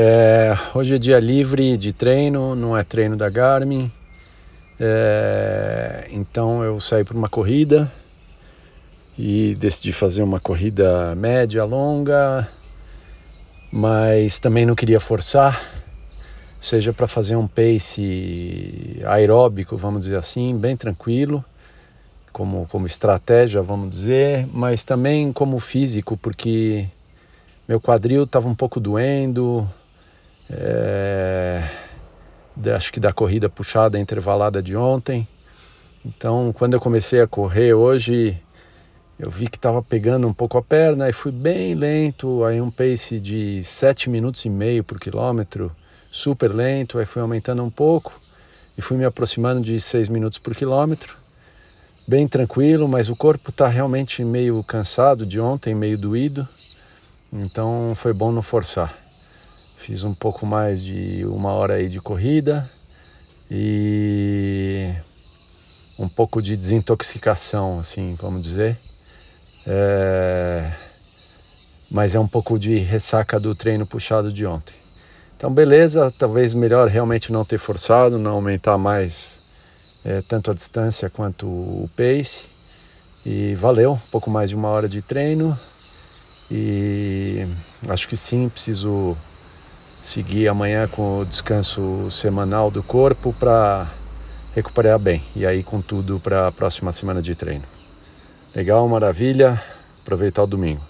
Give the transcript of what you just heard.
É, hoje é dia livre de treino, não é treino da Garmin. É, então eu saí para uma corrida e decidi fazer uma corrida média, longa, mas também não queria forçar, seja para fazer um pace aeróbico, vamos dizer assim, bem tranquilo, como, como estratégia, vamos dizer, mas também como físico, porque meu quadril estava um pouco doendo, é, acho que da corrida puxada, intervalada de ontem. Então, quando eu comecei a correr hoje, eu vi que estava pegando um pouco a perna e fui bem lento, aí um pace de 7 minutos e meio por quilômetro, super lento, aí fui aumentando um pouco e fui me aproximando de 6 minutos por quilômetro. Bem tranquilo, mas o corpo está realmente meio cansado de ontem, meio doído, então foi bom não forçar. Fiz um pouco mais de uma hora aí de corrida e um pouco de desintoxicação, assim, vamos dizer. É... Mas é um pouco de ressaca do treino puxado de ontem. Então, beleza, talvez melhor realmente não ter forçado, não aumentar mais é, tanto a distância quanto o pace. E valeu, um pouco mais de uma hora de treino. E acho que sim, preciso seguir amanhã com o descanso semanal do corpo para recuperar bem e aí com tudo para a próxima semana de treino. Legal, maravilha. Aproveitar o domingo.